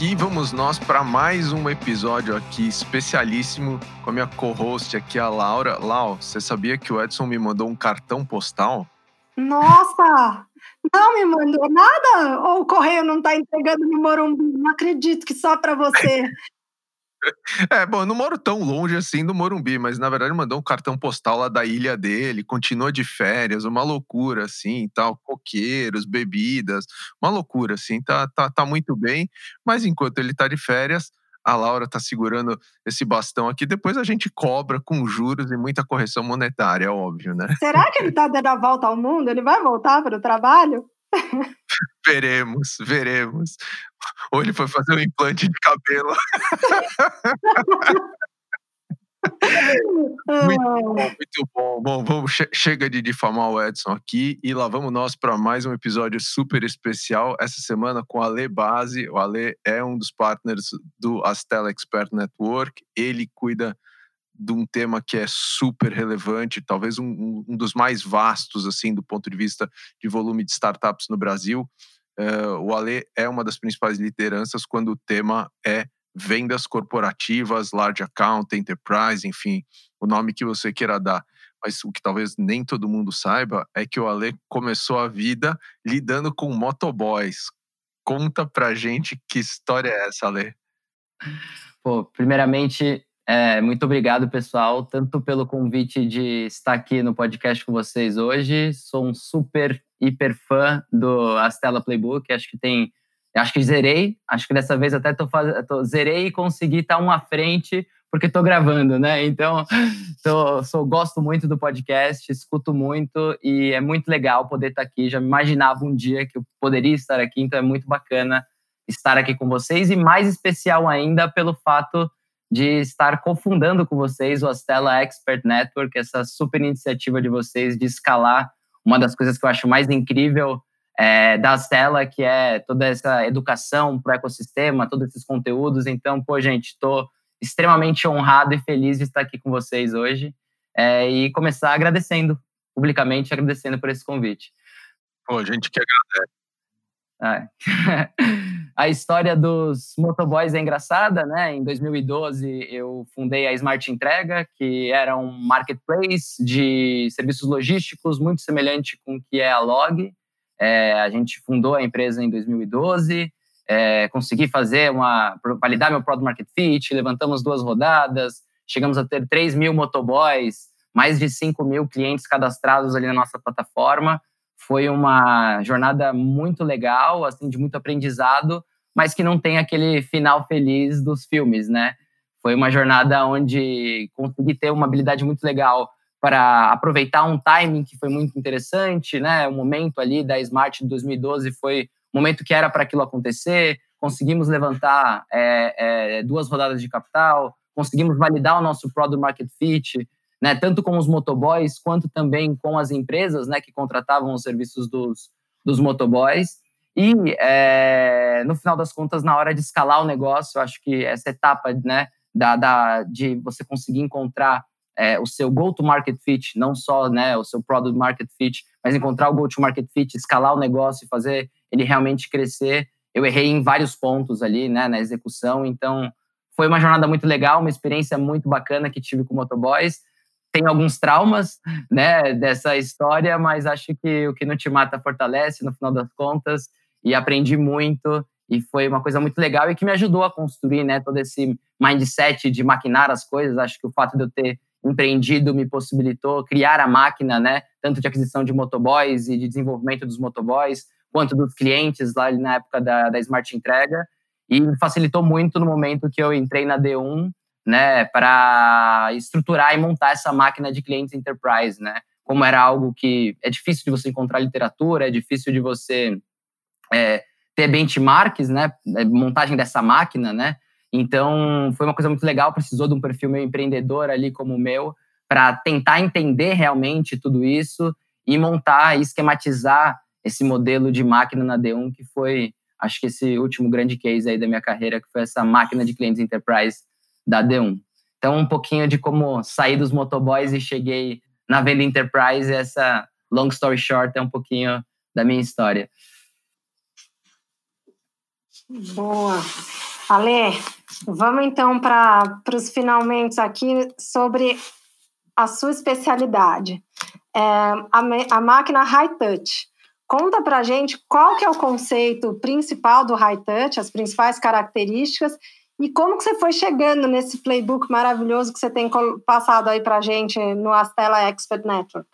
aqui vamos nós para mais um episódio aqui especialíssimo com a minha co-host aqui, a Laura. Lau, você sabia que o Edson me mandou um cartão postal? Nossa! Não me mandou nada? Ou o correio não está entregando no Morumbi? Não acredito que só para você. É, bom, eu não moro tão longe assim do Morumbi, mas na verdade mandou um cartão postal lá da ilha dele, continua de férias, uma loucura assim, tal, coqueiros, bebidas, uma loucura assim, tá, tá, tá muito bem, mas enquanto ele tá de férias, a Laura tá segurando esse bastão aqui, depois a gente cobra com juros e muita correção monetária, é óbvio, né? Será que ele tá dando a volta ao mundo? Ele vai voltar para o trabalho? Veremos, veremos. Ou ele foi fazer um implante de cabelo. muito bom, muito bom. Bom, vamos, chega de difamar o Edson aqui e lá vamos nós para mais um episódio super especial. Essa semana com o Ale Base. O Ale é um dos partners do Astela Expert Network. Ele cuida de um tema que é super relevante, talvez um, um, dos mais vastos, assim, do ponto de vista de volume de startups no Brasil. Uh, o Ale é uma das principais lideranças quando o tema é vendas corporativas, large account, enterprise, enfim, o nome que você queira dar. Mas o que talvez nem todo mundo saiba é que o Ale começou a vida lidando com motoboys. Conta pra gente que história é essa, Ale. Pô, primeiramente, é, muito obrigado, pessoal, tanto pelo convite de estar aqui no podcast com vocês hoje. Sou um super, hiper fã do Astela Playbook. Acho que tem. Acho que zerei. Acho que dessa vez até tô, tô zerei e consegui estar um à frente, porque estou gravando, né? Então, tô, sou, gosto muito do podcast, escuto muito e é muito legal poder estar aqui. Já me imaginava um dia que eu poderia estar aqui, então é muito bacana estar aqui com vocês e mais especial ainda pelo fato de estar cofundando com vocês o Astela Expert Network, essa super iniciativa de vocês de escalar uma das coisas que eu acho mais incrível é, da Astela, que é toda essa educação para o ecossistema, todos esses conteúdos. Então, pô, gente, estou extremamente honrado e feliz de estar aqui com vocês hoje é, e começar agradecendo, publicamente agradecendo por esse convite. Pô, a gente que agradece. É. a história dos motoboys é engraçada, né? Em 2012 eu fundei a Smart Entrega, que era um marketplace de serviços logísticos muito semelhante com o que é a Log. É, a gente fundou a empresa em 2012, é, consegui fazer uma validar meu product market fit, levantamos duas rodadas, chegamos a ter 3 mil motoboys, mais de 5 mil clientes cadastrados ali na nossa plataforma foi uma jornada muito legal, assim, de muito aprendizado, mas que não tem aquele final feliz dos filmes, né? Foi uma jornada onde consegui ter uma habilidade muito legal para aproveitar um timing que foi muito interessante, né? O momento ali da Smart de 2012 foi o momento que era para aquilo acontecer. Conseguimos levantar é, é, duas rodadas de capital, conseguimos validar o nosso product market fit, né, tanto com os motoboys quanto também com as empresas né, que contratavam os serviços dos, dos motoboys. E, é, no final das contas, na hora de escalar o negócio, eu acho que essa etapa né, da, da, de você conseguir encontrar é, o seu go-to-market fit, não só né, o seu product market fit, mas encontrar o go-to-market fit, escalar o negócio e fazer ele realmente crescer. Eu errei em vários pontos ali né, na execução, então foi uma jornada muito legal, uma experiência muito bacana que tive com motoboys tem alguns traumas, né, dessa história, mas acho que o que não te mata fortalece, no final das contas, e aprendi muito, e foi uma coisa muito legal e que me ajudou a construir, né, todo esse mindset de maquinar as coisas. Acho que o fato de eu ter empreendido me possibilitou criar a máquina, né, tanto de aquisição de motoboys e de desenvolvimento dos motoboys, quanto dos clientes lá na época da, da Smart Entrega, e me facilitou muito no momento que eu entrei na D1 né, para estruturar e montar essa máquina de clientes enterprise, né? Como era algo que é difícil de você encontrar literatura, é difícil de você é, ter benchmarks, né? É, montagem dessa máquina, né? Então, foi uma coisa muito legal, precisou de um perfil meio empreendedor ali como o meu, para tentar entender realmente tudo isso e montar e esquematizar esse modelo de máquina na D1, que foi, acho que esse último grande case aí da minha carreira, que foi essa máquina de clientes enterprise da D1. Então, um pouquinho de como saí dos motoboys e cheguei na venda enterprise, essa long story short é um pouquinho da minha história. Boa. Ale, vamos então para os finalmente aqui sobre a sua especialidade. É, a, a máquina High Touch. Conta para gente qual que é o conceito principal do High Touch, as principais características e como que você foi chegando nesse playbook maravilhoso que você tem passado aí para gente no Astela Expert Network.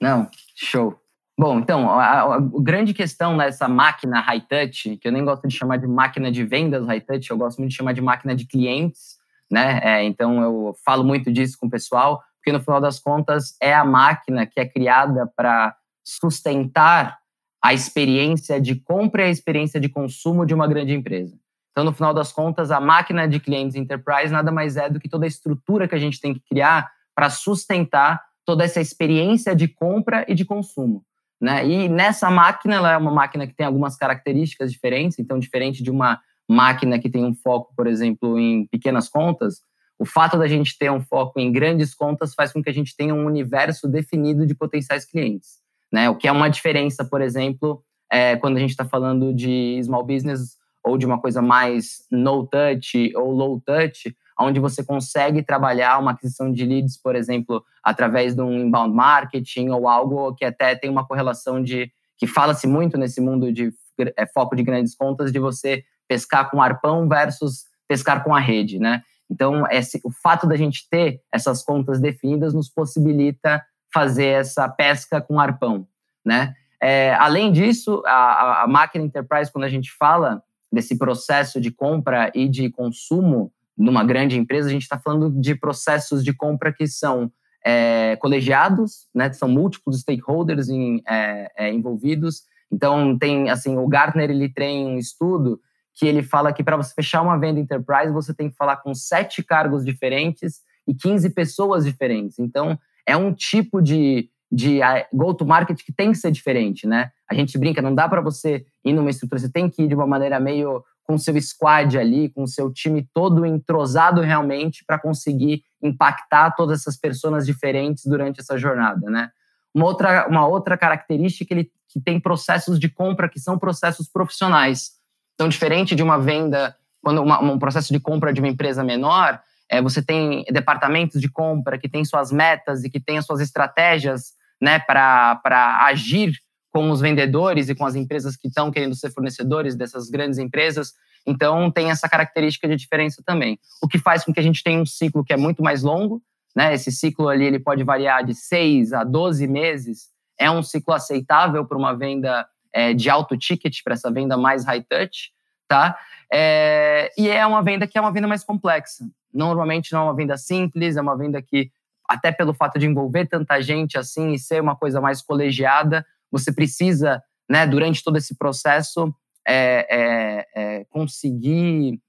Não, show. Bom, então, a, a, grande questão nessa máquina high touch, que eu nem gosto de chamar de máquina de vendas high touch, eu gosto muito de chamar de máquina de clientes, né? É, então, eu falo muito disso com o pessoal, porque no final das contas é a máquina que é criada para sustentar a experiência de compra e a experiência de consumo de uma grande empresa. Então, no final das contas, a máquina de clientes enterprise nada mais é do que toda a estrutura que a gente tem que criar para sustentar toda essa experiência de compra e de consumo. Né? E nessa máquina, ela é uma máquina que tem algumas características diferentes, então, diferente de uma máquina que tem um foco, por exemplo, em pequenas contas, o fato da gente ter um foco em grandes contas faz com que a gente tenha um universo definido de potenciais clientes. Né? O que é uma diferença, por exemplo, é, quando a gente está falando de small business ou de uma coisa mais no touch ou low touch, onde você consegue trabalhar uma aquisição de leads, por exemplo, através de um inbound marketing ou algo que até tem uma correlação de que fala-se muito nesse mundo de é, foco de grandes contas de você pescar com arpão versus pescar com a rede, né? Então, esse, o fato da gente ter essas contas definidas nos possibilita fazer essa pesca com arpão, né? É, além disso, a, a máquina enterprise, quando a gente fala desse processo de compra e de consumo, numa grande empresa, a gente está falando de processos de compra que são é, colegiados, né? São múltiplos stakeholders em, é, é, envolvidos. Então tem assim, o Gartner ele tem um estudo que ele fala que para você fechar uma venda enterprise você tem que falar com sete cargos diferentes e 15 pessoas diferentes. Então é um tipo de de go-to-market que tem que ser diferente, né? A gente brinca, não dá para você ir numa estrutura, você tem que ir de uma maneira meio com seu squad ali, com seu time todo entrosado realmente para conseguir impactar todas essas pessoas diferentes durante essa jornada, né? Uma outra, uma outra característica ele que tem processos de compra que são processos profissionais. Então, diferente de uma venda, quando uma, um processo de compra de uma empresa menor, é, você tem departamentos de compra que têm suas metas e que têm as suas estratégias né, para agir com os vendedores e com as empresas que estão querendo ser fornecedores dessas grandes empresas. Então, tem essa característica de diferença também. O que faz com que a gente tenha um ciclo que é muito mais longo, né? Esse ciclo ali ele pode variar de 6 a 12 meses. É um ciclo aceitável para uma venda é, de alto ticket, para essa venda mais high touch, tá? É, e é uma venda que é uma venda mais complexa. Normalmente não é uma venda simples, é uma venda que, até pelo fato de envolver tanta gente assim e ser uma coisa mais colegiada, você precisa, né, durante todo esse processo, é, é, é, conseguir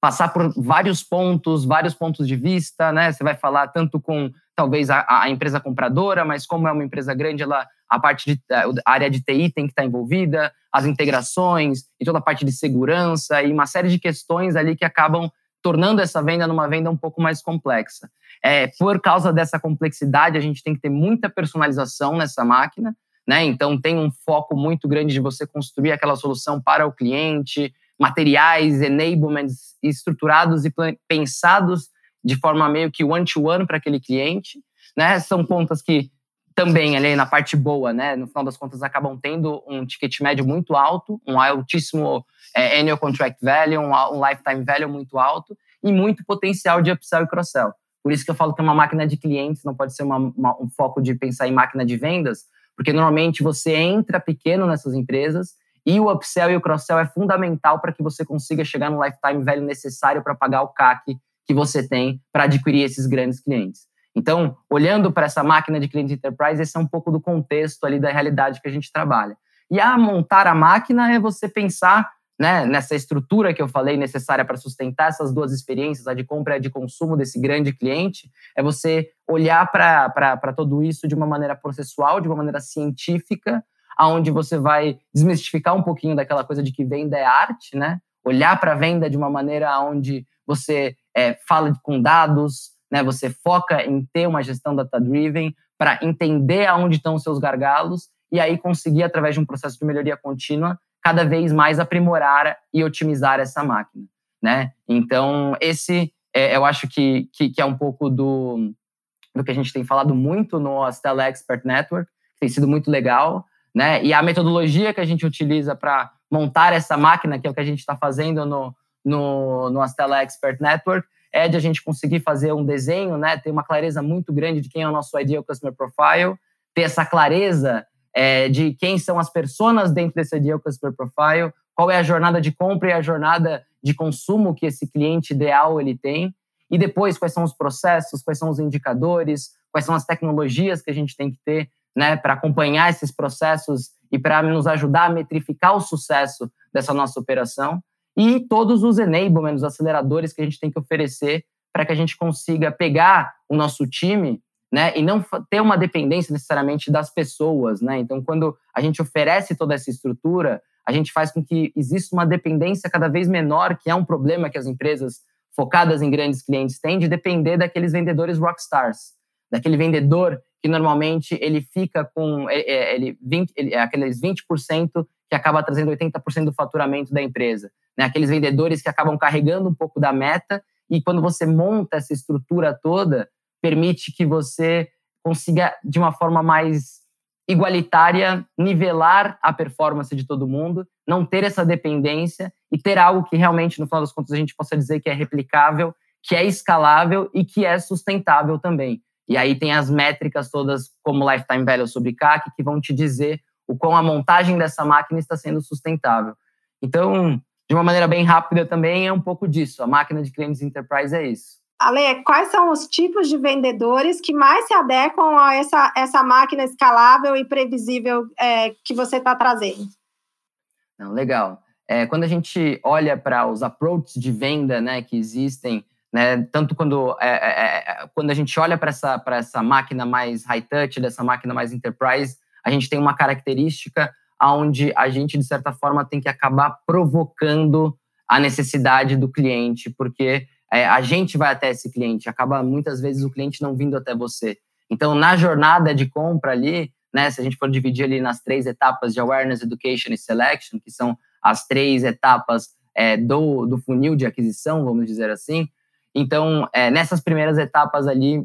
passar por vários pontos, vários pontos de vista, né? Você vai falar tanto com talvez a, a, empresa compradora, mas como é uma empresa grande, ela a parte de a área de TI tem que estar envolvida, as integrações e toda a parte de segurança e uma série de questões ali que acabam tornando essa venda numa venda um pouco mais complexa. É, por causa dessa complexidade, a gente tem que ter muita personalização nessa máquina, né? Então tem um foco muito grande de você construir aquela solução para o cliente, materiais, enablements estruturados e pensados de forma meio que one-to-one para aquele cliente, né? São contas que também ali na parte boa, né? No final das contas acabam tendo um ticket médio muito alto, um altíssimo é, annual contract value, um, um, lifetime value muito alto e muito potencial de upsell e cross-sell. Por isso que eu falo que é uma máquina de clientes, não pode ser uma, uma, um foco de pensar em máquina de vendas, porque normalmente você entra pequeno nessas empresas e o upsell e o cross-sell é fundamental para que você consiga chegar no lifetime value necessário para pagar o CAC que você tem para adquirir esses grandes clientes. Então, olhando para essa máquina de cliente enterprise, esse é um pouco do contexto ali da realidade que a gente trabalha. E a montar a máquina é você pensar né, nessa estrutura que eu falei necessária para sustentar essas duas experiências, a de compra e a de consumo desse grande cliente, é você olhar para tudo isso de uma maneira processual, de uma maneira científica, aonde você vai desmistificar um pouquinho daquela coisa de que venda é arte, né? Olhar para a venda de uma maneira onde você é, fala com dados, né? Você foca em ter uma gestão data-driven para entender aonde estão os seus gargalos e aí conseguir, através de um processo de melhoria contínua, cada vez mais aprimorar e otimizar essa máquina. né? Então, esse é, eu acho que, que, que, é um pouco do, do que a gente tem falado muito no Astela Expert Network, tem sido muito legal, né? E a metodologia que a gente utiliza para montar essa máquina, que é o que a gente está fazendo no, no, no Astela Expert Network, é de a gente conseguir fazer um desenho, né? Ter uma clareza muito grande de quem é o nosso ideal customer profile, ter essa clareza é, de quem são as pessoas dentro desse ideal customer profile, qual é a jornada de compra e a jornada de consumo que esse cliente ideal ele tem, e depois quais são os processos, quais são os indicadores, quais são as tecnologias que a gente tem que ter né, para acompanhar esses processos e para nos ajudar a metrificar o sucesso dessa nossa operação e todos os enablements, os aceleradores que a gente tem que oferecer para que a gente consiga pegar o nosso time né, e não ter uma dependência necessariamente das pessoas. Né? Então, quando a gente oferece toda essa estrutura, a gente faz com que exista uma dependência cada vez menor, que é um problema que as empresas focadas em grandes clientes têm, de depender daqueles vendedores rockstars, daquele vendedor que normalmente ele fica com é, é, ele, 20, ele, é aqueles 20% que acaba trazendo 80% do faturamento da empresa. Né? Aqueles vendedores que acabam carregando um pouco da meta e quando você monta essa estrutura toda, permite que você consiga, de uma forma mais igualitária, nivelar a performance de todo mundo, não ter essa dependência e ter algo que realmente, no final das contas, a gente possa dizer que é replicável, que é escalável e que é sustentável também. E aí tem as métricas todas, como Lifetime Value sobre CAC, que vão te dizer o quão a montagem dessa máquina está sendo sustentável. Então, de uma maneira bem rápida também, é um pouco disso. A máquina de clientes enterprise é isso. Ale, quais são os tipos de vendedores que mais se adequam a essa, essa máquina escalável e previsível é, que você está trazendo? Não, legal. É, quando a gente olha para os approaches de venda né, que existem né? Tanto quando, é, é, é quando a gente olha para essa, essa máquina mais high-touch, dessa máquina mais enterprise, a gente tem uma característica onde a gente, de certa forma, tem que acabar provocando a necessidade do cliente, porque é, a gente vai até esse cliente, acaba muitas vezes o cliente não vindo até você. Então, na jornada de compra ali, né, se a gente for dividir ali nas três etapas de awareness, education e selection, que são as três etapas é, do, do funil de aquisição, vamos dizer assim, então, é, nessas primeiras etapas ali,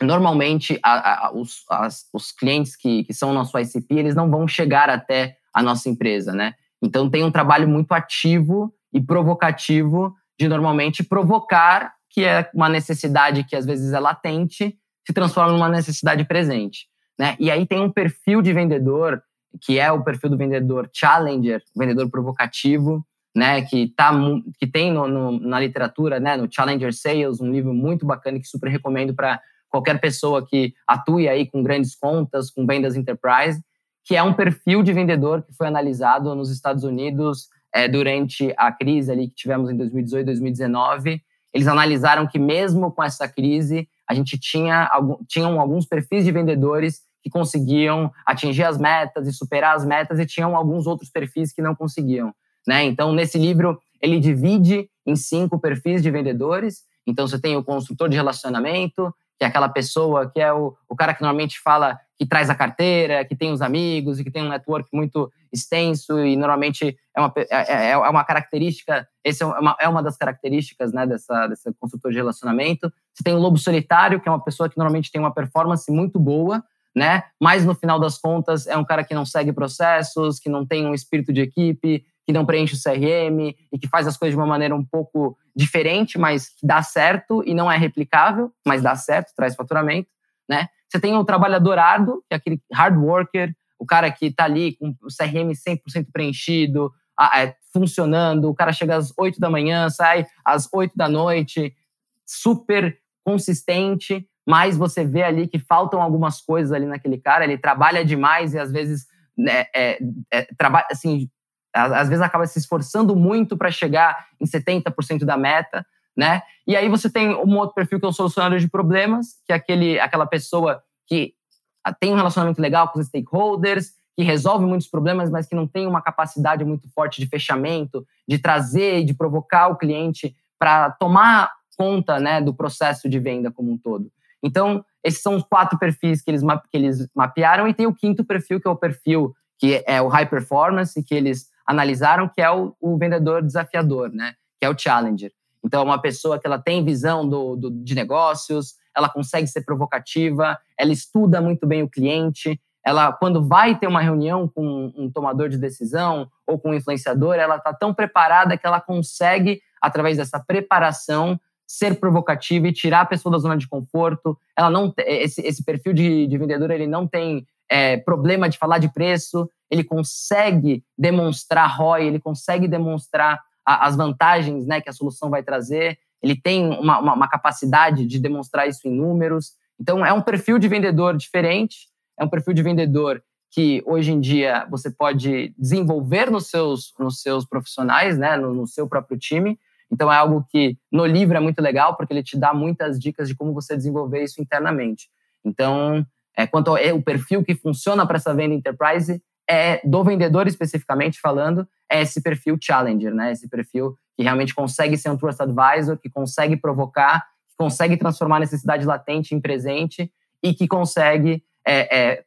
normalmente a, a, os, as, os clientes que, que são o nosso ICP, eles não vão chegar até a nossa empresa, né? Então, tem um trabalho muito ativo e provocativo de normalmente provocar que é uma necessidade que às vezes é latente, se transforma numa necessidade presente, né? E aí tem um perfil de vendedor que é o perfil do vendedor challenger, vendedor provocativo, né, que, tá, que tem no, no, na literatura, né, no Challenger Sales, um livro muito bacana que super recomendo para qualquer pessoa que atue aí com grandes contas, com vendas enterprise, que é um perfil de vendedor que foi analisado nos Estados Unidos é, durante a crise ali que tivemos em 2018, 2019. Eles analisaram que mesmo com essa crise, a gente tinha algum, tinham alguns perfis de vendedores que conseguiam atingir as metas e superar as metas e tinham alguns outros perfis que não conseguiam. Né? Então, nesse livro, ele divide em cinco perfis de vendedores. Então, você tem o construtor de relacionamento, que é aquela pessoa que é o, o cara que normalmente fala que traz a carteira, que tem os amigos e que tem um network muito extenso e normalmente é uma, é, é, é uma característica, essa é uma, é uma das características né, dessa, dessa construtor de relacionamento. Você tem o lobo solitário, que é uma pessoa que normalmente tem uma performance muito boa, né? Mas no final das contas é um cara que não segue processos, que não tem um espírito de equipe, que não preenche o CRM e que faz as coisas de uma maneira um pouco diferente, mas que dá certo e não é replicável, mas dá certo, traz faturamento, né? Você tem o trabalhador árduo, que é aquele hard worker, o cara que está ali com o CRM 100% preenchido, é, funcionando, o cara chega às 8 da manhã, sai às 8 da noite, super consistente, mas você vê ali que faltam algumas coisas ali naquele cara, ele trabalha demais e às vezes né, é, é, trabalha assim às vezes acaba se esforçando muito para chegar em 70% da meta, né? E aí você tem um outro perfil que é o solucionador de problemas, que é aquele, aquela pessoa que tem um relacionamento legal com os stakeholders, que resolve muitos problemas, mas que não tem uma capacidade muito forte de fechamento, de trazer e de provocar o cliente para tomar conta né, do processo de venda como um todo. Então, esses são os quatro perfis que eles, que eles mapearam, e tem o quinto perfil, que é o perfil que é o high performance, que eles analisaram, que é o, o vendedor desafiador, né? que é o challenger. Então, é uma pessoa que ela tem visão do, do, de negócios, ela consegue ser provocativa, ela estuda muito bem o cliente, ela, quando vai ter uma reunião com um tomador de decisão ou com um influenciador, ela está tão preparada que ela consegue, através dessa preparação, ser provocativa e tirar a pessoa da zona de conforto. Ela não esse, esse perfil de, de vendedor ele não tem é, problema de falar de preço, ele consegue demonstrar ROI, ele consegue demonstrar a, as vantagens né, que a solução vai trazer, ele tem uma, uma, uma capacidade de demonstrar isso em números. Então, é um perfil de vendedor diferente, é um perfil de vendedor que hoje em dia você pode desenvolver nos seus, nos seus profissionais, né, no, no seu próprio time. Então é algo que no livro é muito legal porque ele te dá muitas dicas de como você desenvolver isso internamente. Então, é, quanto ao é, o perfil que funciona para essa venda enterprise, é do vendedor especificamente falando, é esse perfil challenger, né? Esse perfil que realmente consegue ser um trust advisor, que consegue provocar, que consegue transformar a necessidade latente em presente e que consegue é, é,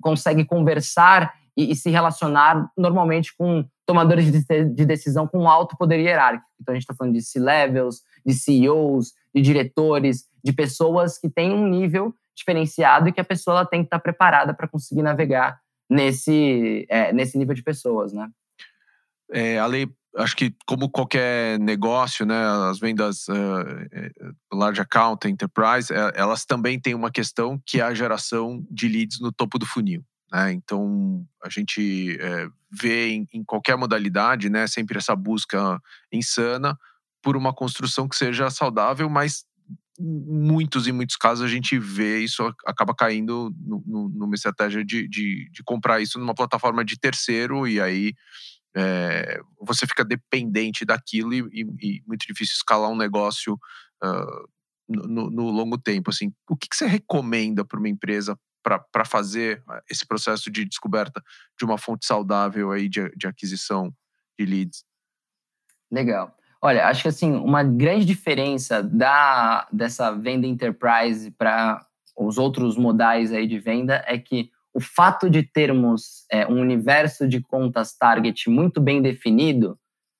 consegue conversar e, e, se relacionar normalmente com tomadores de, de, decisão com alto poder hierárquico. Então, a gente está falando de C-levels, de CEOs, de diretores, de pessoas que têm um nível diferenciado e que a pessoa ela tem que estar tá preparada para conseguir navegar nesse, é, nesse nível de pessoas, né? É, a lei acho que como qualquer negócio, né, as vendas uh, large account, enterprise, elas também têm uma questão que é a geração de leads no topo do funil. Né? Então a gente é, vê em, em, qualquer modalidade, né, sempre essa busca insana por uma construção que seja saudável, mas muitos e muitos casos a gente vê isso acaba caindo no, no, numa estratégia de, de, de comprar isso numa plataforma de terceiro e aí é, você fica dependente daquilo e, e, e, muito difícil escalar um negócio uh, no, no, longo tempo. Assim, o que, que você recomenda para uma empresa para fazer esse processo de descoberta de uma fonte saudável aí de, de aquisição de leads? Legal. Olha, acho que assim, uma grande diferença da, dessa venda enterprise para os outros modais aí de venda é que o fato de termos é, um universo de contas target muito bem definido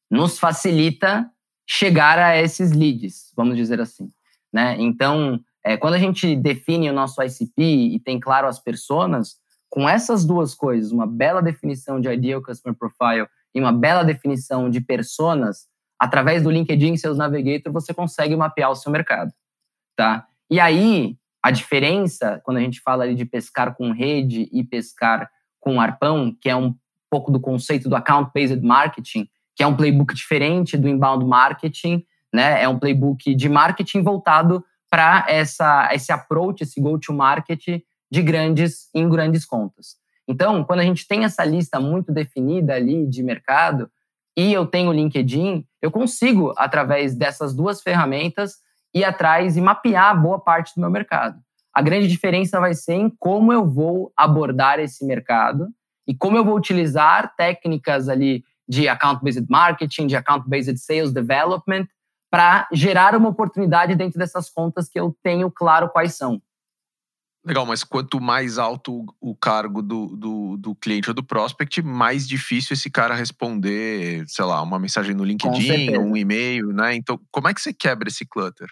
nos facilita chegar a esses leads, vamos dizer assim. Né? Então, é, quando a gente define o nosso ICP e tem claro as personas, com essas duas coisas, uma bela definição de Ideal Customer Profile e uma bela definição de personas, através do LinkedIn seus Navigator, você consegue mapear o seu mercado. Tá? E aí, a diferença, quando a gente fala de pescar com rede e pescar com arpão, que é um pouco do conceito do account-based marketing, que é um playbook diferente do inbound marketing, né? É um playbook de marketing voltado para essa esse approach, esse go-to-market de grandes em grandes contas. Então, quando a gente tem essa lista muito definida ali de mercado e eu tenho o LinkedIn, eu consigo através dessas duas ferramentas ir atrás e mapear boa parte do meu mercado. A grande diferença vai ser em como eu vou abordar esse mercado e como eu vou utilizar técnicas ali de account-based marketing, de account-based sales development, para gerar uma oportunidade dentro dessas contas que eu tenho claro quais são. Legal, mas quanto mais alto o cargo do, do, do, cliente ou do prospect, mais difícil esse cara responder, sei lá, uma mensagem no LinkedIn, um e-mail, né? Então, como é que você quebra esse clutter?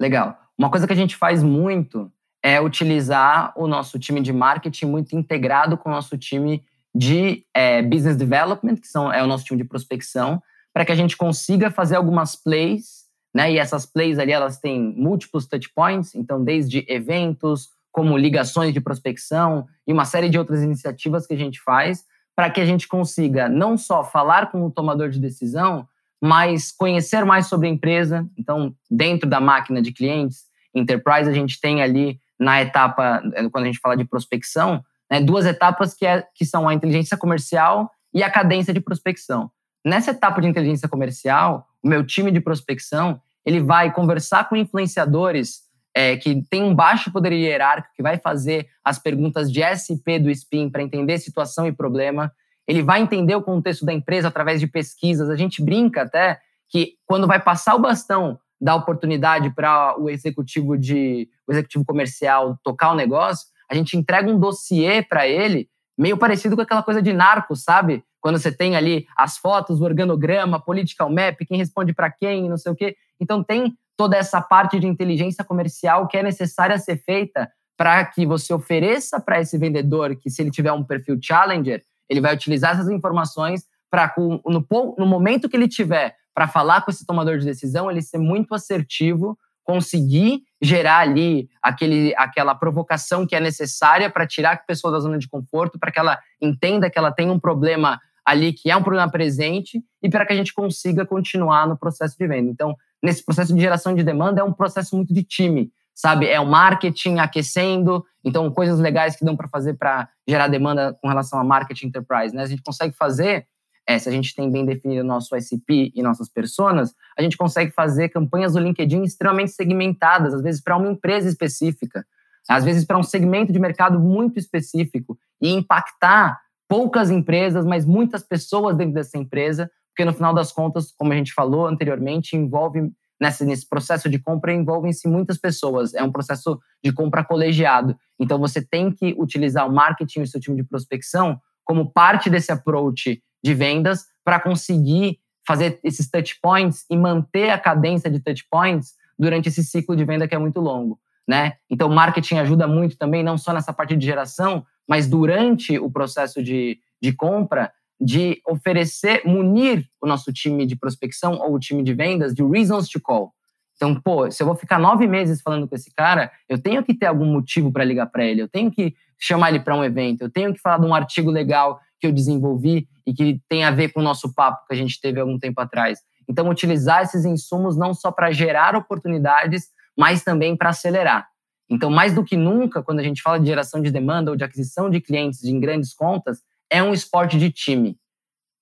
Legal. Uma coisa que a gente faz muito é utilizar o nosso time de marketing muito integrado com o nosso time de é, business development, que são, é o nosso time de prospecção, para que a gente consiga fazer algumas plays, né? E essas plays ali elas têm múltiplos touch points, então desde eventos, como ligações de prospecção e uma série de outras iniciativas que a gente faz para que a gente consiga não só falar com o tomador de decisão, mas conhecer mais sobre a empresa. Então, dentro da máquina de clientes, Enterprise, a gente tem ali na etapa, eh, quando a gente fala de prospecção, né, duas etapas que, é, que são a inteligência comercial e a cadência de prospecção. Nessa etapa de inteligência comercial, o meu time de prospecção ele vai conversar com influenciadores é, que têm um baixo poder hierárquico, que vai fazer as perguntas de SP do SPIN para entender situação e problema ele vai entender o contexto da empresa através de pesquisas. A gente brinca até que quando vai passar o bastão da oportunidade para o executivo de o executivo comercial tocar o negócio, a gente entrega um dossiê para ele meio parecido com aquela coisa de narco, sabe? Quando você tem ali as fotos, o organograma, political map, quem responde para quem, não sei o quê. Então tem toda essa parte de inteligência comercial que é necessária ser feita para que você ofereça para esse vendedor que se ele tiver um perfil challenger, ele vai utilizar essas informações para no, no momento que ele tiver para falar com esse tomador de decisão, ele ser muito assertivo, conseguir gerar ali aquele, aquela provocação que é necessária para tirar a pessoa da zona de conforto, para que ela entenda que ela tem um problema ali que é um problema presente e para que a gente consiga continuar no processo de venda. Então, nesse processo de geração de demanda é um processo muito de time, sabe? É o marketing aquecendo, então coisas legais que dão para fazer para gerar demanda com relação a marketing enterprise, né? A gente consegue fazer é, se a gente tem bem definido nosso ICP e nossas personas, a gente consegue fazer campanhas do LinkedIn extremamente segmentadas, às vezes para uma empresa específica, às vezes para um segmento de mercado muito específico e impactar poucas empresas, mas muitas pessoas dentro dessa empresa, porque no final das contas, como a gente falou anteriormente, envolve nesse, nesse processo de compra envolvem-se muitas pessoas. É um processo de compra colegiado. Então você tem que utilizar o marketing e o seu time de prospecção como parte desse approach de vendas para conseguir fazer esses touch points e manter a cadência de touch points durante esse ciclo de venda que é muito longo, né? Então, marketing ajuda muito também, não só nessa parte de geração, mas durante o processo de, de compra, de oferecer, munir o nosso time de prospecção ou o time de vendas de reasons to call. Então, pô, se eu vou ficar nove meses falando com esse cara, eu tenho que ter algum motivo para ligar para ele, eu tenho que chamar ele para um evento, eu tenho que falar de um artigo legal que eu desenvolvi e que tem a ver com o nosso papo que a gente teve algum tempo atrás. Então, utilizar esses insumos não só para gerar oportunidades, mas também para acelerar. Então, mais do que nunca, quando a gente fala de geração de demanda ou de aquisição de clientes em grandes contas, é um esporte de time.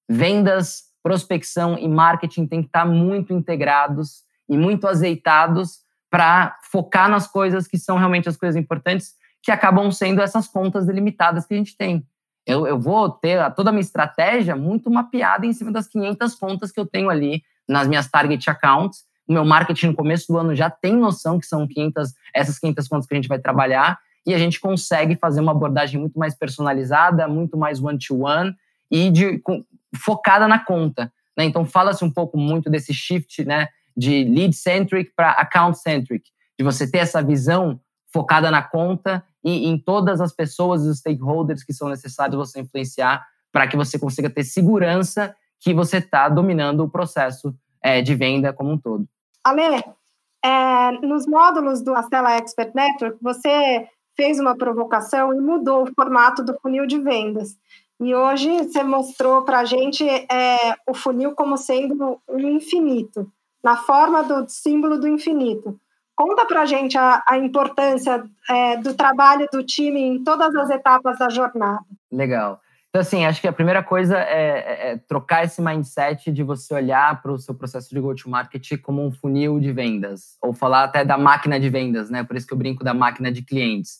Vendas, prospecção e marketing têm que estar muito integrados e muito azeitados para focar nas coisas que são realmente as coisas importantes, que acabam sendo essas contas delimitadas que a gente tem eu, eu vou ter toda a minha estratégia muito mapeada em cima das 500 contas que eu tenho ali nas minhas target accounts. O meu marketing no começo do ano já tem noção que são 500, essas 500 contas que a gente vai trabalhar e a gente consegue fazer uma abordagem muito mais personalizada, muito mais one-to-one -one, e de, com, focada na conta. Né? Então, fala-se um pouco muito desse shift né, de lead-centric para account-centric, de você ter essa visão focada na conta e em todas as pessoas e os stakeholders que são necessários você influenciar para que você consiga ter segurança que você está dominando o processo é, de venda como um todo. Ale, é, nos módulos do Astela Expert Network, você fez uma provocação e mudou o formato do funil de vendas. E hoje você mostrou para a gente é, o funil como sendo um infinito, na forma do símbolo do infinito. Conta para a gente a, importância é, do trabalho do time em todas as etapas da jornada. Legal. Então, assim, acho que a primeira coisa é, é, é trocar esse mindset de você olhar para o seu processo de go-to-market como um funil de vendas, ou falar até da máquina de vendas, né? Por isso que eu brinco da máquina de clientes.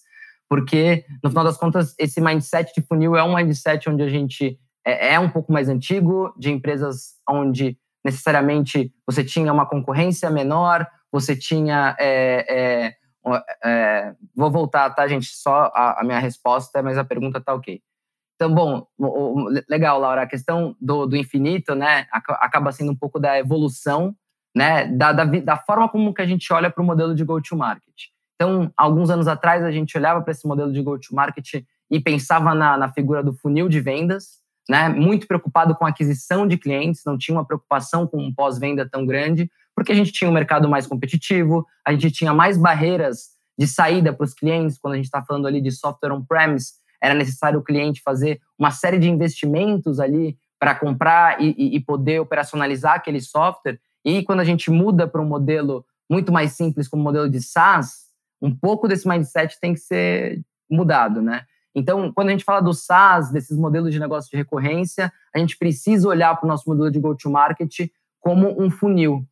Porque, no final das contas, esse mindset de funil é um mindset onde a gente é, é um pouco mais antigo, de empresas onde necessariamente você tinha uma concorrência menor, você tinha. É, é, é, vou voltar, tá, gente? Só a, a, minha resposta, mas a pergunta tá ok. Então, bom, o, o, legal, Laura, a questão do, do infinito, né, acaba sendo um pouco da evolução, né, da, da, da forma como que a gente olha para o modelo de go-to-market. Então, alguns anos atrás, a gente olhava para esse modelo de go-to-market e pensava na, na figura do funil de vendas, né, muito preocupado com aquisição de clientes, não tinha uma preocupação com pós-venda tão grande, porque a gente tinha um mercado mais competitivo, a gente tinha mais barreiras de saída para os clientes, quando a gente está falando ali de software on-premise, era necessário o cliente fazer uma série de investimentos ali para comprar e, e, poder operacionalizar aquele software. E quando a gente muda para um modelo muito mais simples, como o modelo de SaaS, um pouco desse mindset tem que ser mudado, né? Então, quando a gente fala do SaaS, desses modelos de negócio de recorrência, a gente precisa olhar para o nosso modelo de go-to-market como um funil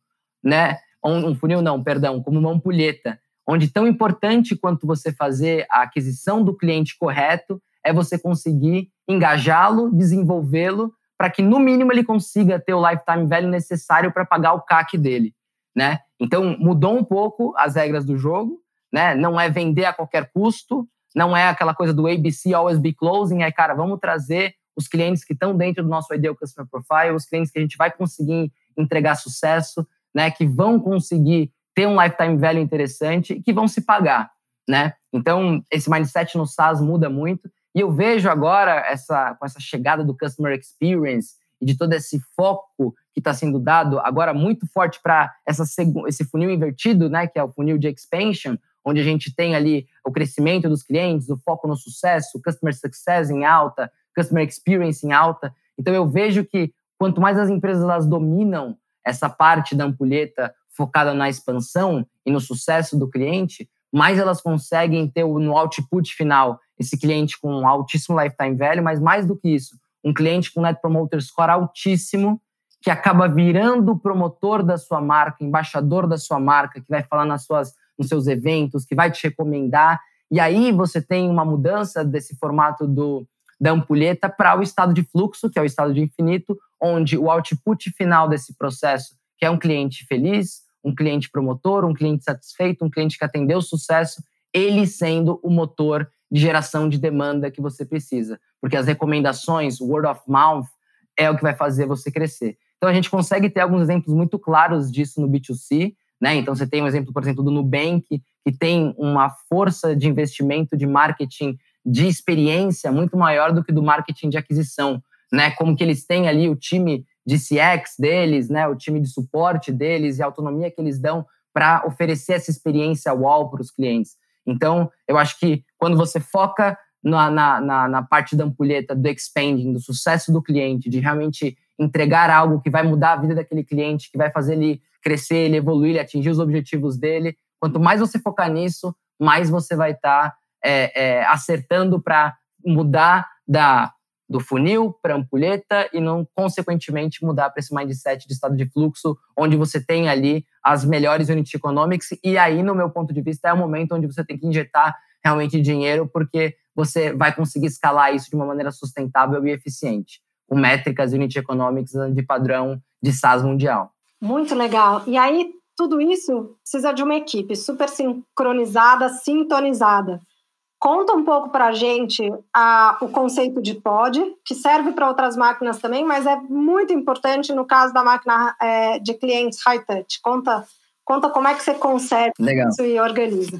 né? Um, um funil não, perdão, como uma ampulheta, onde tão importante quanto você fazer a aquisição do cliente correto é você conseguir engajá-lo, desenvolvê-lo, para que no mínimo ele consiga ter o lifetime value necessário para pagar o CAC dele, né? Então mudou um pouco as regras do jogo, né? Não é vender a qualquer custo, não é aquela coisa do ABC always be closing, é, cara, vamos trazer os clientes que estão dentro do nosso Ideal Customer Profile, os clientes que a gente vai conseguir entregar sucesso, né, que vão conseguir ter um lifetime value interessante e que vão se pagar, né? Então, esse mindset no SaaS muda muito e eu vejo agora essa com essa chegada do customer experience e de todo esse foco que está sendo dado agora muito forte para esse funil invertido, né, que é o funil de expansion, onde a gente tem ali o crescimento dos clientes, o foco no sucesso, customer success em alta, customer experience em alta. Então eu vejo que quanto mais as empresas elas dominam essa parte da ampulheta focada na expansão e no sucesso do cliente, mais elas conseguem ter no output final esse cliente com um altíssimo lifetime value, mas mais do que isso, um cliente com net promoter score altíssimo que acaba virando o promotor da sua marca, embaixador da sua marca, que vai falar nas suas, nos seus eventos, que vai te recomendar. E aí você tem uma mudança desse formato do, da ampulheta para o estado de fluxo, que é o estado de infinito, onde o output final desse processo, que é um cliente feliz, um cliente promotor, um cliente satisfeito, um cliente que atendeu sucesso, ele sendo o motor de geração de demanda que você precisa. Porque as recomendações, word of mouth, é o que vai fazer você crescer. Então a gente consegue ter alguns exemplos muito claros disso no B2C, né? Então você tem um exemplo, por exemplo, do Nubank, que tem uma força de investimento de marketing de experiência muito maior do que do marketing de aquisição, né? Como que eles têm ali o time de CX deles, né? O time de suporte deles e a autonomia que eles dão para oferecer essa experiência UOL para os clientes. Então, eu acho que quando você foca na, na, na, parte da ampulheta, do expanding, do sucesso do cliente, de realmente entregar algo que vai mudar a vida daquele cliente, que vai fazer ele crescer, ele evoluir, ele atingir os objetivos dele. Quanto mais você focar nisso, mais você vai estar tá, é, é, acertando para mudar da, do funil para ampulheta e não, consequentemente, mudar para esse mindset de estado de fluxo, onde você tem ali as melhores unit economics. E aí, no meu ponto de vista, é o momento onde você tem que injetar realmente dinheiro, porque você vai conseguir escalar isso de uma maneira sustentável e eficiente com métricas unit economics de padrão de SaaS mundial. Muito legal. E aí, tudo isso precisa de uma equipe super sincronizada, sintonizada. Conta um pouco para a gente o conceito de pod, que serve para outras máquinas também, mas é muito importante no caso da máquina é, de clientes high touch. Conta, conta como é que você consegue Legal. isso e organiza.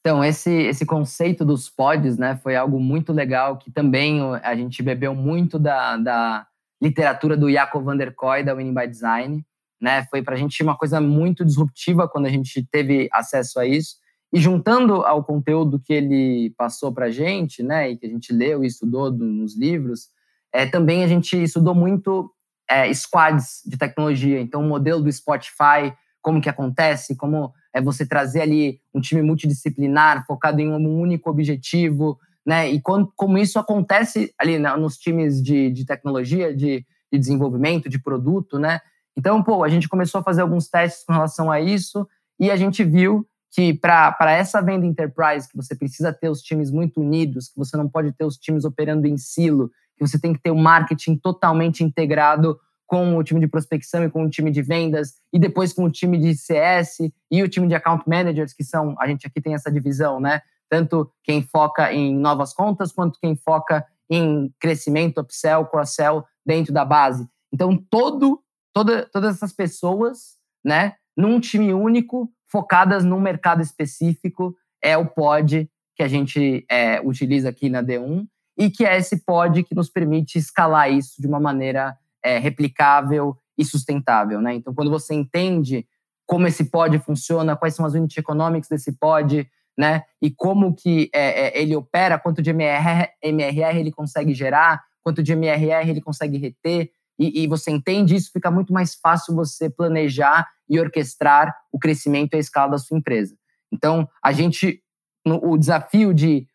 Então, esse, esse conceito dos pods né, foi algo muito legal, que também a gente bebeu muito da, da literatura do Jacob van der Kooi, da Winning by Design. Né? Foi para a gente uma coisa muito disruptiva quando a gente teve acesso a isso. E juntando ao conteúdo que ele passou para a gente, né, e que a gente leu e estudou nos livros, é, também a gente estudou muito é, squads de tecnologia. Então, o modelo do Spotify, como que acontece, como é você trazer ali um time multidisciplinar focado em um único objetivo, né? E quando, como isso acontece ali né, nos times de, de tecnologia, de, de, desenvolvimento, de produto, né? Então, pô, a gente começou a fazer alguns testes com relação a isso e a gente viu que para essa venda enterprise, que você precisa ter os times muito unidos, que você não pode ter os times operando em silo, que você tem que ter o marketing totalmente integrado com o time de prospecção e com o time de vendas, e depois com o time de CS e o time de account managers, que são, a gente aqui tem essa divisão, né? Tanto quem foca em novas contas, quanto quem foca em crescimento, upsell, cross-sell dentro da base. Então, todo, toda, todas essas pessoas, né, num time único, focadas num mercado específico, é o pod que a gente é, utiliza aqui na D1 e que é esse pod que nos permite escalar isso de uma maneira é, replicável e sustentável. Né? Então, quando você entende como esse pod funciona, quais são as unit economics desse pod, né? E como que é, é, ele opera, quanto de MRR, MRR ele consegue gerar, quanto de MRR ele consegue reter, e, e, você entende isso, fica muito mais fácil você planejar e orquestrar o crescimento e a escala da sua empresa. Então, a gente, no, o desafio de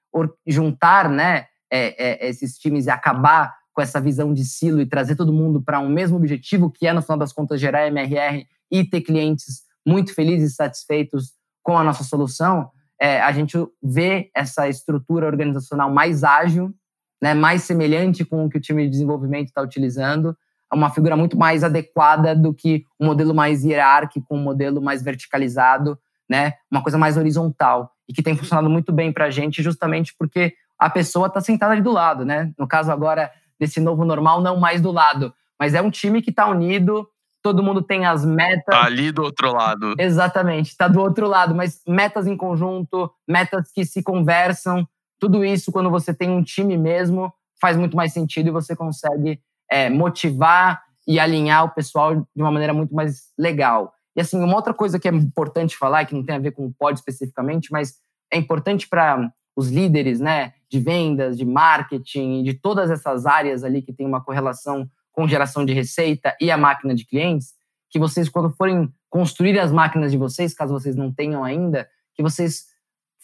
juntar, né, é, é, esses times e acabar com essa visão de silo e trazer todo mundo para um mesmo objetivo, que é, no final das contas, gerar MRR e ter clientes muito felizes e satisfeitos com a nossa solução, é, a gente vê essa estrutura organizacional mais ágil, né, mais semelhante com o que o time de desenvolvimento está utilizando, uma figura muito mais adequada do que um modelo mais hierárquico, um modelo mais verticalizado, né, uma coisa mais horizontal. e que tem funcionado muito bem para a gente, justamente porque a pessoa está sentada ali do lado, né? No caso agora desse novo normal, não mais do lado, mas é um time que está unido, todo mundo tem as metas. Tá ali do outro lado. Exatamente, está do outro lado, mas metas em conjunto, metas que se conversam, tudo isso, quando você tem um time mesmo, faz muito mais sentido e você consegue é, motivar e alinhar o pessoal de uma maneira muito mais legal. E assim, uma outra coisa que é importante falar, que não tem a ver com o pod especificamente, mas é importante para os líderes, né, de vendas, de marketing, de todas essas áreas ali que tem uma correlação com geração de receita e a máquina de clientes, que vocês quando forem construir as máquinas de vocês, caso vocês não tenham ainda, que vocês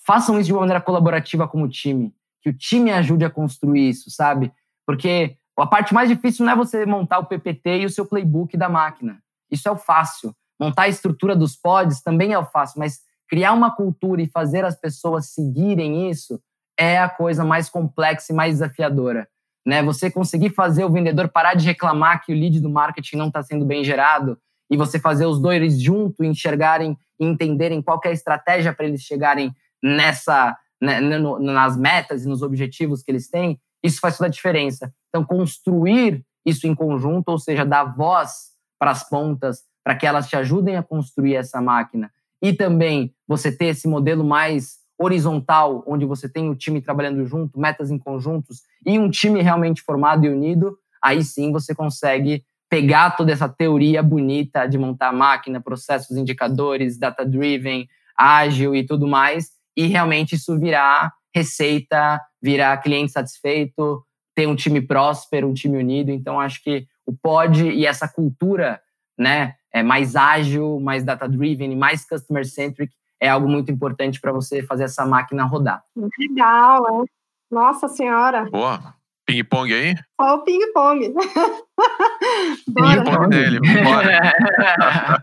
façam isso de uma maneira colaborativa como time, que o time ajude a construir isso, sabe? Porque a parte mais difícil não é você montar o PPT e o seu playbook da máquina. Isso é o fácil. Montar a estrutura dos pods também é o fácil, mas criar uma cultura e fazer as pessoas seguirem isso é a coisa mais complexa e mais desafiadora. Né? Você conseguir fazer o vendedor parar de reclamar que o lead do marketing não está sendo bem gerado e você fazer os dois juntos enxergarem e entenderem qual é a estratégia para eles chegarem nessa né, nas metas e nos objetivos que eles têm, isso faz toda a diferença. Então, construir isso em conjunto, ou seja, dar voz para as pontas, para que elas te ajudem a construir essa máquina, e também você ter esse modelo mais horizontal, onde você tem o time trabalhando junto, metas em conjuntos, e um time realmente formado e unido, aí sim você consegue pegar toda essa teoria bonita de montar máquina, processos, indicadores, data-driven, ágil e tudo mais, e realmente isso virar receita, virar cliente satisfeito, ter um time próspero, um time unido. Então, acho que o pod e essa cultura né, é mais ágil, mais data-driven, mais customer-centric é algo muito importante para você fazer essa máquina rodar. Legal, é. Nossa Senhora. Boa. Ping-pong aí? Ó o ping-pong. Ping-pong dele, bora.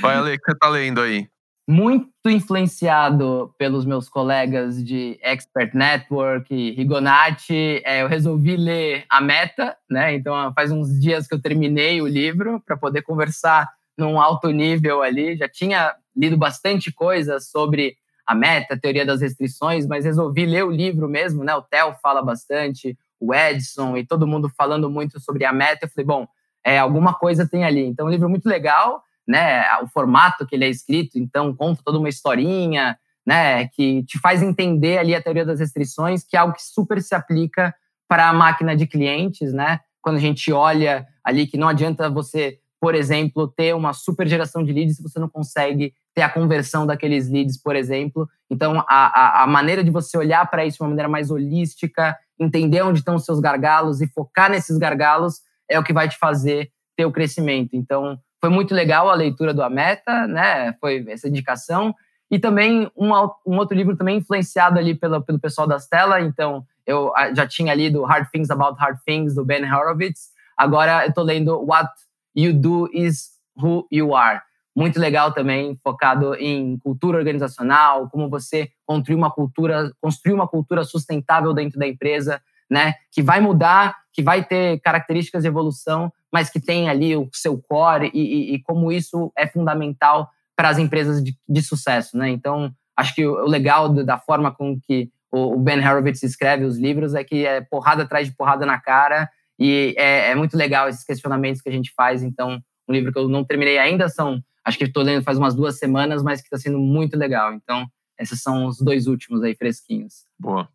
Vai, Ale, o que você tá lendo aí? Muito influenciado pelos meus colegas de Expert Network, Rigonati, é, eu resolvi ler a Meta, né? Então faz uns dias que eu terminei o livro para poder conversar num alto nível ali. Já tinha lido bastante coisa sobre a Meta, a teoria das restrições, mas resolvi ler o livro mesmo, né? O Theo fala bastante, o Edson e todo mundo falando muito sobre a Meta. Eu falei, bom, é, alguma coisa tem ali. Então, um livro muito legal né, o formato que ele é escrito, então conta toda uma historinha, né, que te faz entender ali a teoria das restrições, que é algo que super se aplica para a máquina de clientes, né? Quando a gente olha ali que não adianta você, por exemplo, ter uma super geração de leads se você não consegue ter a conversão daqueles leads, por exemplo. Então, a, a, a maneira de você olhar para isso de uma maneira mais holística, entender onde estão os seus gargalos e focar nesses gargalos é o que vai te fazer ter o crescimento. Então, foi muito legal a leitura do Ameta, né? Foi essa indicação. E também um, um outro livro também influenciado ali pelo, pelo pessoal das telas. Então, eu ah, já tinha lido Hard Things About Hard Things, do Ben Horowitz. Agora eu estou lendo What You Do Is Who You Are. Muito legal também, focado em cultura organizacional, como você construir uma cultura, construir uma cultura sustentável dentro da empresa, né? Que vai mudar, que vai ter características de evolução, mas que tem ali o seu core e, e, e como isso é fundamental para as empresas de, de, sucesso, né? Então, acho que o, legal da forma com que o, o Ben Horowitz escreve os livros é que é porrada atrás de porrada na cara e é, é muito legal esses questionamentos que a gente faz. Então, um livro que eu não terminei ainda são, acho que estou lendo faz umas duas semanas, mas que está sendo muito legal. Então, esses são os dois últimos aí fresquinhos. Boa.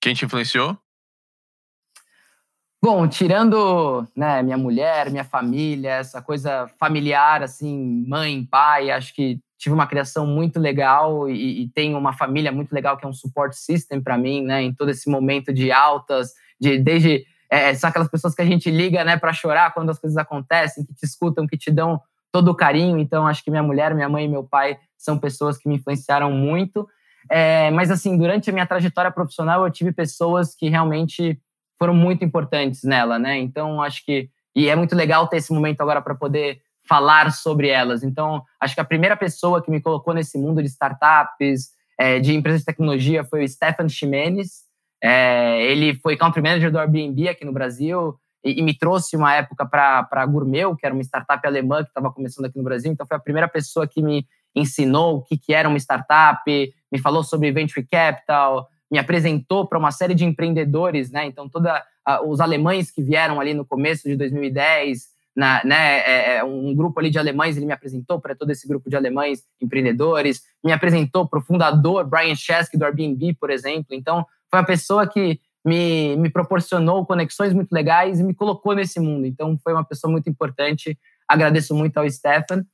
Quem te influenciou? Bom, tirando né, minha mulher, minha família, essa coisa familiar, assim, mãe, pai, acho que tive uma criação muito legal e, e tenho uma família muito legal que é um support system para mim, né, em todo esse momento de altas, de desde é, são aquelas pessoas que a gente liga, né, para chorar quando as coisas acontecem, que te escutam, que te dão todo o carinho. Então, acho que minha mulher, minha mãe e meu pai são pessoas que me influenciaram muito. É, mas assim, durante a minha trajetória profissional, eu tive pessoas que realmente foram muito importantes nela, né? Então, acho que. E é muito legal ter esse momento agora para poder falar sobre elas. Então, acho que a primeira pessoa que me colocou nesse mundo de startups, é, de empresas de tecnologia, foi o Stefan Ximenes. É, ele foi country manager do Airbnb aqui no Brasil e, e me trouxe uma época para a Gourmet, que era uma startup alemã que estava começando aqui no Brasil. Então, foi a primeira pessoa que me ensinou o que, que era uma startup, me falou sobre venture capital, me apresentou para uma série de empreendedores, né? Então, toda os alemães que vieram ali no começo de 2010, na, né, é, é, um grupo ali de alemães, ele me apresentou para todo esse grupo de alemães empreendedores, me apresentou para o fundador Brian Chesky do Airbnb, por exemplo. Então, foi uma pessoa que me, me proporcionou conexões muito legais e me colocou nesse mundo. Então, foi uma pessoa muito importante. Agradeço muito ao Stefan.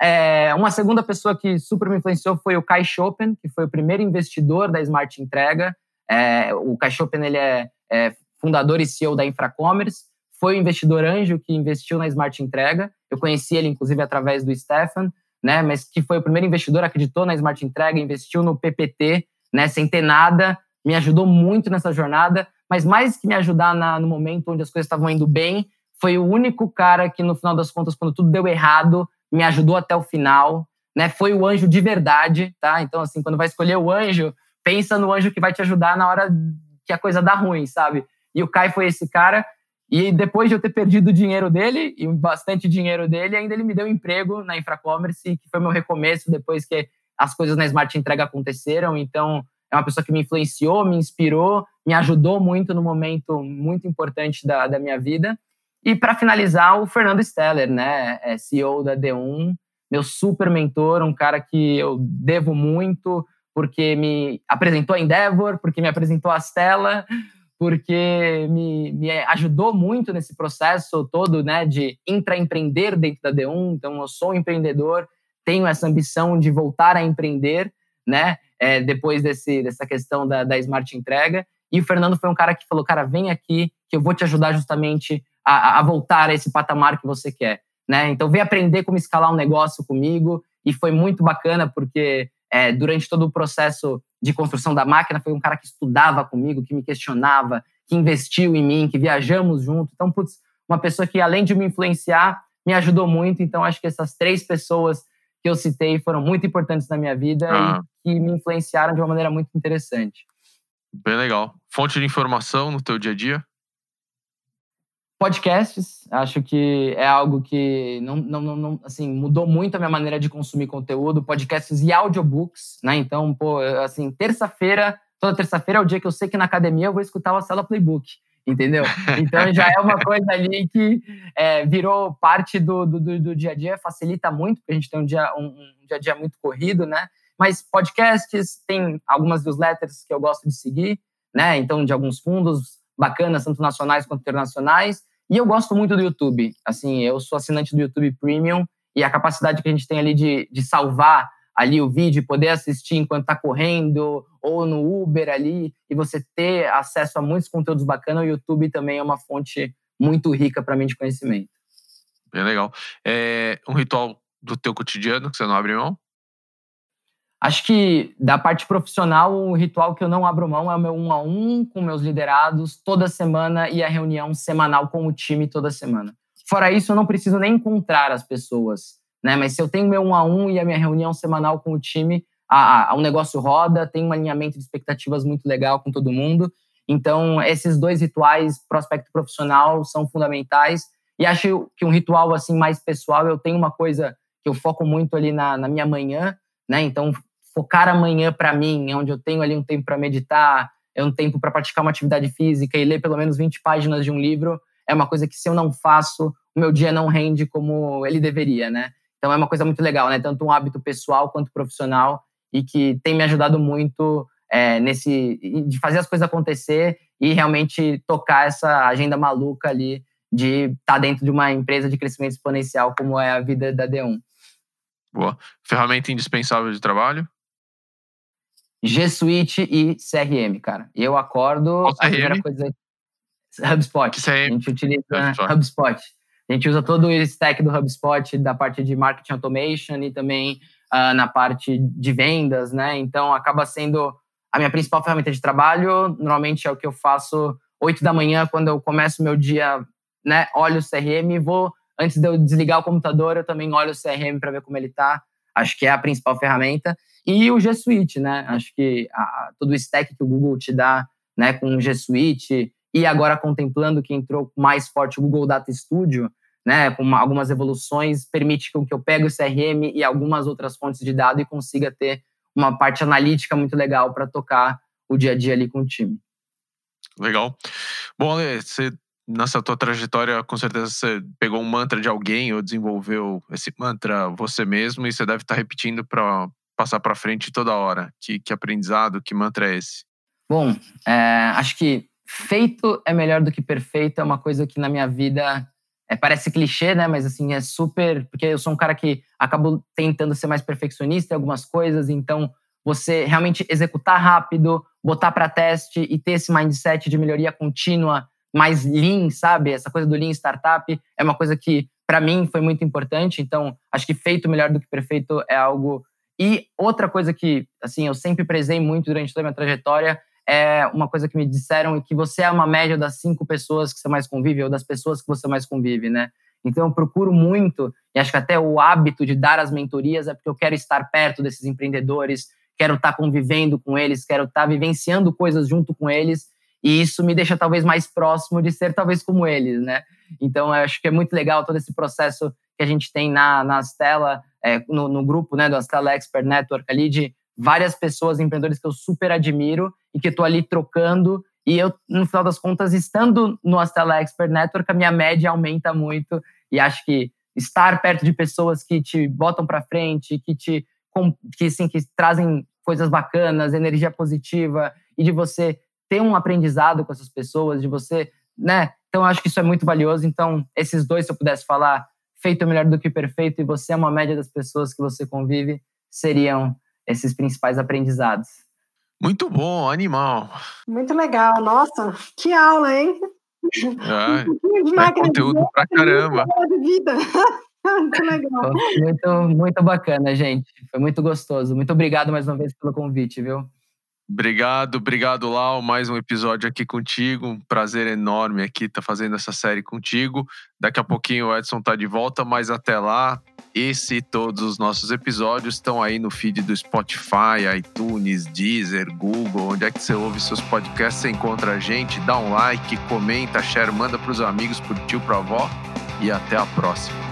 É, uma segunda pessoa que super me influenciou foi o Kai Chopin, que foi o primeiro investidor da Smart Entrega. É, o Kai Chopin ele é, é fundador e CEO da Infracommerce, foi o investidor anjo que investiu na Smart Entrega. Eu conheci ele, inclusive, através do Stefan, né? Mas que foi o primeiro investidor, acreditou na Smart Entrega, investiu no PPT, né? Sem ter nada, me ajudou muito nessa jornada. Mas mais que me ajudar na, no momento onde as coisas estavam indo bem, foi o único cara que, no final das contas, quando tudo deu errado, me ajudou até o final, né? Foi o anjo de verdade, tá? Então, assim, quando vai escolher o anjo, pensa no anjo que vai te ajudar na hora que a coisa dá ruim, sabe? E o Kai foi esse cara. E depois de eu ter perdido o dinheiro dele, e bastante dinheiro dele, ainda ele me deu um emprego na Infracommerce, que foi meu recomeço depois que as coisas na Smart Entrega aconteceram. Então, é uma pessoa que me influenciou, me inspirou, me ajudou muito no momento muito importante da, da minha vida. E para finalizar, o Fernando Steller, né, é CEO da D1, meu super mentor, um cara que eu devo muito, porque me apresentou a Endeavor, porque me apresentou a Stella, porque me, me ajudou muito nesse processo todo, né, de intraempreender dentro da D1. Então, eu sou um empreendedor, tenho essa ambição de voltar a empreender, né, é, depois desse, dessa questão da, da Smart Entrega. E o Fernando foi um cara que falou, cara, vem aqui que eu vou te ajudar justamente a, a voltar a esse patamar que você quer, né? Então, vem aprender como escalar um negócio comigo e foi muito bacana porque é, durante todo o processo de construção da máquina, foi um cara que estudava comigo, que me questionava, que investiu em mim, que viajamos junto. Então, putz, uma pessoa que, além de me influenciar, me ajudou muito. Então, acho que essas três pessoas que eu citei foram muito importantes na minha vida ah. e que me influenciaram de uma maneira muito interessante. Bem legal. Fonte de informação no teu dia a dia? Podcasts, acho que é algo que não, não, não, assim, mudou muito a minha maneira de consumir conteúdo, podcasts e audiobooks, né? Então, pô, assim, terça-feira, toda terça-feira é o dia que eu sei que na academia eu vou escutar o Sala Playbook, entendeu? Então já é uma coisa ali que é, virou parte do, do, do, dia a dia, facilita muito, porque a gente tem um dia, um, um dia a dia muito corrido, né? Mas podcasts, tem algumas newsletters que eu gosto de seguir, né? Então, de alguns fundos bacanas, tanto nacionais quanto internacionais. E eu gosto muito do YouTube. Assim, eu sou assinante do YouTube Premium e a capacidade que a gente tem ali de, de salvar ali o vídeo, poder assistir enquanto está correndo ou no Uber ali e você ter acesso a muitos conteúdos bacanas, o YouTube também é uma fonte muito rica para mim de conhecimento. Bem legal. É um ritual do teu cotidiano que você não abre mão? Acho que da parte profissional, o ritual que eu não abro mão é o meu um a um com meus liderados toda semana e a reunião semanal com o time toda semana. Fora isso, eu não preciso nem encontrar as pessoas, né? Mas se eu tenho meu um a um e a minha reunião semanal com o time, a, a, o negócio roda, tem um alinhamento de expectativas muito legal com todo mundo. Então, esses dois rituais, prospecto profissional, são fundamentais. E acho que um ritual assim mais pessoal, eu tenho uma coisa que eu foco muito ali na, na minha manhã, né? Então, focar amanhã para mim, onde eu tenho ali um tempo para meditar, é um tempo para praticar uma atividade física e ler pelo menos 20 páginas de um livro, é uma coisa que se eu não faço, o meu dia não rende como ele deveria, né? Então é uma coisa muito legal, né? Tanto um hábito pessoal quanto profissional e que tem me ajudado muito é, nesse de fazer as coisas acontecer e realmente tocar essa agenda maluca ali de estar tá dentro de uma empresa de crescimento exponencial como é a vida da D1. Boa. Ferramenta indispensável de trabalho? G Suite e CRM, cara. Eu acordo, Qual a primeira coisa HubSpot. Que a gente utiliza HubSpot. HubSpot. A gente usa todo o stack do HubSpot da parte de marketing automation e também uh, na parte de vendas, né? Então acaba sendo a minha principal ferramenta de trabalho. Normalmente é o que eu faço 8 da manhã quando eu começo meu dia, né? Olho o CRM e vou antes de eu desligar o computador, eu também olho o CRM para ver como ele está. Acho que é a principal ferramenta. E o G Suite, né? Acho que a, todo o stack que o Google te dá, né, com o G Suite e agora contemplando que entrou mais forte o Google Data Studio, né, com uma, algumas evoluções, permite que eu pegue o CRM e algumas outras fontes de dados e consiga ter uma parte analítica muito legal para tocar o dia a dia ali com o time. Legal. Bom, Ale, você nessa tua trajetória, com certeza você pegou um mantra de alguém ou desenvolveu esse mantra você mesmo e você deve estar repetindo para passar para frente toda hora. Que, que aprendizado, que mantra é esse? Bom, é, acho que feito é melhor do que perfeito é uma coisa que na minha vida é, parece clichê, né? Mas assim, é super. Porque eu sou um cara que acabo tentando ser mais perfeccionista em algumas coisas, então você realmente executar rápido, botar para teste e ter esse mindset de melhoria contínua mais lean, sabe? Essa coisa do lean startup é uma coisa que para mim foi muito importante. Então, acho que feito melhor do que perfeito é algo. E outra coisa que, assim, eu sempre prezei muito durante toda a minha trajetória é uma coisa que me disseram e que você é uma média das cinco pessoas que você mais convive ou das pessoas que você mais convive, né? Então eu procuro muito e acho que até o hábito de dar as mentorias é porque eu quero estar perto desses empreendedores, quero estar convivendo com eles, quero estar vivenciando coisas junto com eles e isso me deixa talvez mais próximo de ser talvez como eles, né? Então, eu acho que é muito legal todo esse processo que a gente tem na, na Astela, é, no, no, grupo né, do Astela Expert Network ali, de várias pessoas, empreendedores que eu super admiro e que estou ali trocando. E eu, no final das contas, estando no Astela Expert Network, a minha média aumenta muito. E acho que estar perto de pessoas que te botam para frente, que te que, assim, que trazem coisas bacanas, energia positiva, e de você ter um aprendizado com essas pessoas, de você, né? Então, acho que isso é muito valioso. Então, esses dois, se eu pudesse falar, feito melhor do que perfeito, e você é uma média das pessoas que você convive, seriam esses principais aprendizados. Muito bom, animal. Muito legal. Nossa, que aula, hein? É, é conteúdo pra caramba. De vida. muito legal. Muito, muito bacana, gente. Foi muito gostoso. Muito obrigado mais uma vez pelo convite, viu? Obrigado, obrigado, Lau. Mais um episódio aqui contigo. Um prazer enorme aqui estar tá fazendo essa série contigo. Daqui a pouquinho o Edson tá de volta, mas até lá, esse e todos os nossos episódios estão aí no feed do Spotify, iTunes, Deezer, Google, onde é que você ouve seus podcasts, você encontra a gente, dá um like, comenta, share, manda para os amigos, pro tio, pra avó e até a próxima.